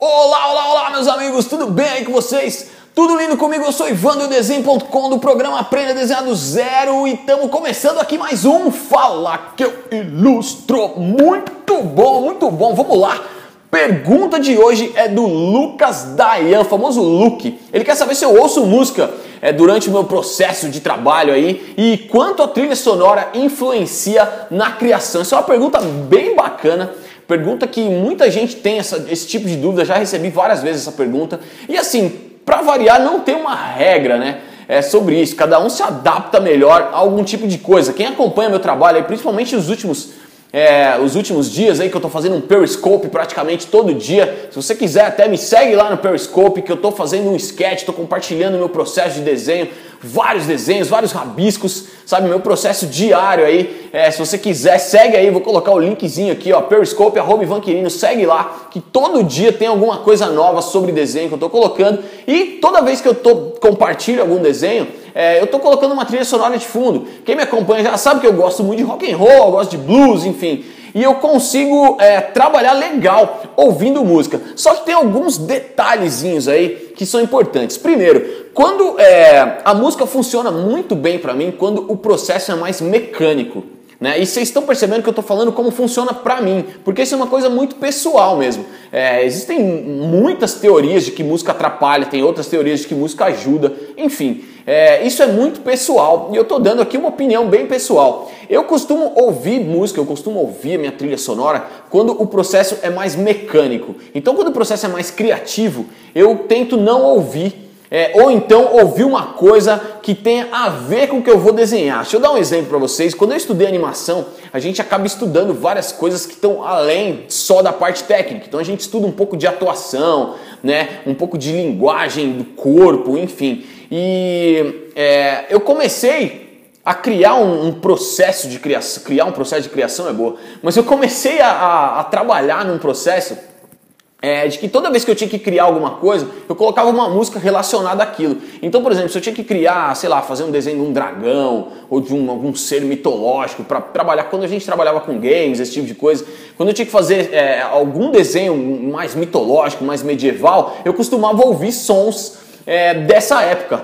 Olá, olá, olá, meus amigos, tudo bem aí com vocês? Tudo lindo comigo? Eu sou Ivan do Desenho.com do programa Aprenda a Desenhar do Zero e estamos começando aqui mais um Fala que eu ilustro. Muito bom, muito bom. Vamos lá. Pergunta de hoje é do Lucas Dayan, famoso Luke. Ele quer saber se eu ouço música é, durante o meu processo de trabalho aí e quanto a trilha sonora influencia na criação. Essa é uma pergunta bem bacana. Pergunta que muita gente tem essa, esse tipo de dúvida, já recebi várias vezes essa pergunta. E assim, para variar, não tem uma regra, né? É sobre isso. Cada um se adapta melhor a algum tipo de coisa. Quem acompanha meu trabalho, principalmente os últimos é, os últimos dias aí que eu tô fazendo um Periscope praticamente todo dia. Se você quiser até me segue lá no Periscope que eu tô fazendo um sketch, tô compartilhando meu processo de desenho, vários desenhos, vários rabiscos, sabe, meu processo diário aí. É, se você quiser, segue aí, vou colocar o linkzinho aqui, ó, Periscope, arroba Ivan Quirino, segue lá, que todo dia tem alguma coisa nova sobre desenho que eu tô colocando. E toda vez que eu tô, compartilho algum desenho, é, eu tô colocando uma trilha sonora de fundo. Quem me acompanha já sabe que eu gosto muito de rock and roll, eu gosto de blues, enfim. E eu consigo é, trabalhar legal ouvindo música. Só que tem alguns detalhezinhos aí que são importantes. Primeiro, quando é, a música funciona muito bem para mim, quando o processo é mais mecânico. Né? E vocês estão percebendo que eu estou falando como funciona para mim, porque isso é uma coisa muito pessoal mesmo. É, existem muitas teorias de que música atrapalha, tem outras teorias de que música ajuda, enfim. É, isso é muito pessoal e eu estou dando aqui uma opinião bem pessoal. Eu costumo ouvir música, eu costumo ouvir a minha trilha sonora quando o processo é mais mecânico. Então, quando o processo é mais criativo, eu tento não ouvir é, ou então ouvir uma coisa que tenha a ver com o que eu vou desenhar. Deixa eu dar um exemplo para vocês. Quando eu estudei animação, a gente acaba estudando várias coisas que estão além só da parte técnica. Então a gente estuda um pouco de atuação, né? um pouco de linguagem do corpo, enfim. E é, eu comecei a criar um, um, processo de criação. Criar um processo de criação é boa, mas eu comecei a, a, a trabalhar num processo é, de que toda vez que eu tinha que criar alguma coisa, eu colocava uma música relacionada àquilo. Então, por exemplo, se eu tinha que criar, sei lá, fazer um desenho de um dragão ou de um, algum ser mitológico para trabalhar, quando a gente trabalhava com games, esse tipo de coisa, quando eu tinha que fazer é, algum desenho mais mitológico, mais medieval, eu costumava ouvir sons é, dessa época,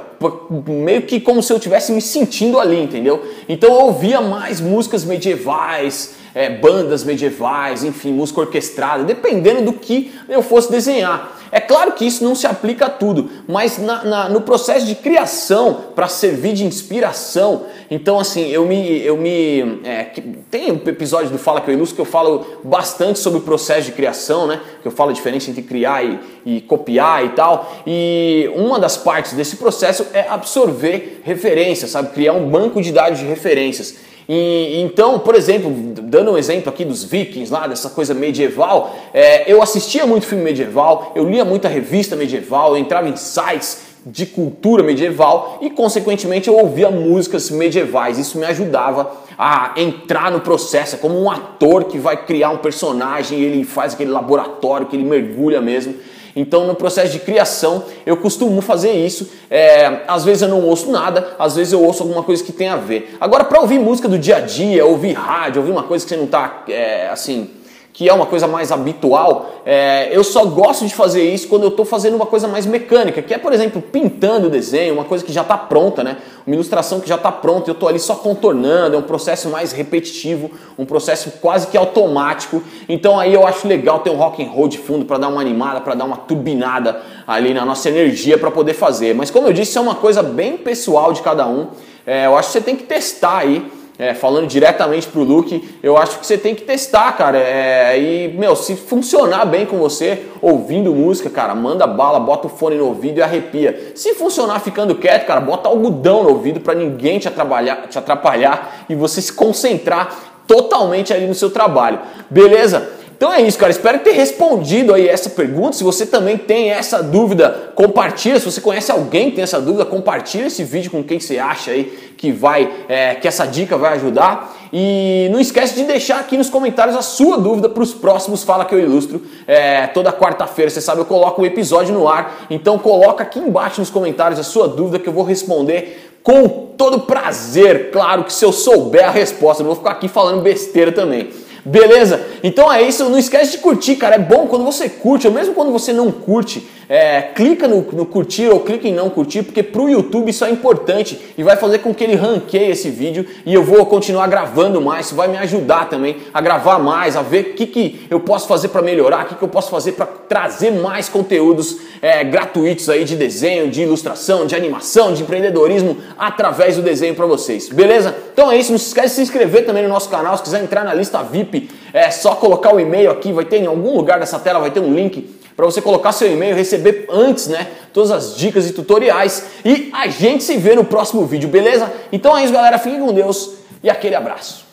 meio que como se eu estivesse me sentindo ali, entendeu? Então eu ouvia mais músicas medievais, é, bandas medievais, enfim, música orquestrada, dependendo do que eu fosse desenhar. É claro que isso não se aplica a tudo, mas na, na, no processo de criação, para servir de inspiração, então assim, eu me. Eu me é, tem um episódio do Fala que eu ilustro que eu falo bastante sobre o processo de criação, né? Que eu falo a diferença entre criar e, e copiar e tal. E uma das partes desse processo é absorver referências, sabe? Criar um banco de dados de referências. E, então, por exemplo, dando um exemplo aqui dos vikings, lá dessa coisa medieval, é, eu assistia muito filme medieval, eu lia muita revista medieval, eu entrava em sites de cultura medieval e, consequentemente, eu ouvia músicas medievais. Isso me ajudava a entrar no processo, é como um ator que vai criar um personagem, ele faz aquele laboratório que ele mergulha mesmo. Então, no processo de criação, eu costumo fazer isso. É, às vezes eu não ouço nada, às vezes eu ouço alguma coisa que tem a ver. Agora, para ouvir música do dia a dia, ouvir rádio, ouvir uma coisa que você não está é, assim que é uma coisa mais habitual, é, eu só gosto de fazer isso quando eu estou fazendo uma coisa mais mecânica, que é, por exemplo, pintando o desenho, uma coisa que já está pronta, né? Uma ilustração que já está pronta, eu estou ali só contornando, é um processo mais repetitivo, um processo quase que automático. Então aí eu acho legal ter um rock and roll de fundo para dar uma animada, para dar uma turbinada ali na nossa energia para poder fazer. Mas como eu disse, é uma coisa bem pessoal de cada um. É, eu acho que você tem que testar aí é, falando diretamente pro Luke, eu acho que você tem que testar, cara. É, e, meu, se funcionar bem com você, ouvindo música, cara, manda bala, bota o fone no ouvido e arrepia. Se funcionar ficando quieto, cara, bota algodão no ouvido para ninguém te atrapalhar, te atrapalhar e você se concentrar totalmente ali no seu trabalho. Beleza? Então é isso, cara. Espero ter respondido aí essa pergunta. Se você também tem essa dúvida, compartilha. Se você conhece alguém que tem essa dúvida, compartilha esse vídeo com quem você acha aí que vai, é, que essa dica vai ajudar. E não esquece de deixar aqui nos comentários a sua dúvida para os próximos Fala que eu ilustro. É, toda quarta-feira, você sabe, eu coloco um episódio no ar. Então coloca aqui embaixo nos comentários a sua dúvida que eu vou responder com todo prazer. Claro que se eu souber a resposta, não vou ficar aqui falando besteira também. Beleza? Então é isso, não esquece de curtir, cara. É bom quando você curte, ou mesmo quando você não curte, é, clica no, no, curtir ou clica em não curtir, porque pro YouTube isso é importante e vai fazer com que ele ranqueie esse vídeo e eu vou continuar gravando mais. Isso vai me ajudar também a gravar mais, a ver o que, que eu posso fazer para melhorar, o que, que eu posso fazer para trazer mais conteúdos é, gratuitos aí de desenho, de ilustração, de animação, de empreendedorismo através do desenho para vocês. Beleza? Então é isso. Não se esquece de se inscrever também no nosso canal. Se quiser entrar na lista VIP, é só colocar o e-mail aqui. Vai ter em algum lugar dessa tela, vai ter um link para você colocar seu e-mail, receber antes, né, todas as dicas e tutoriais. E a gente se vê no próximo vídeo, beleza? Então é isso, galera. Fiquem com Deus e aquele abraço.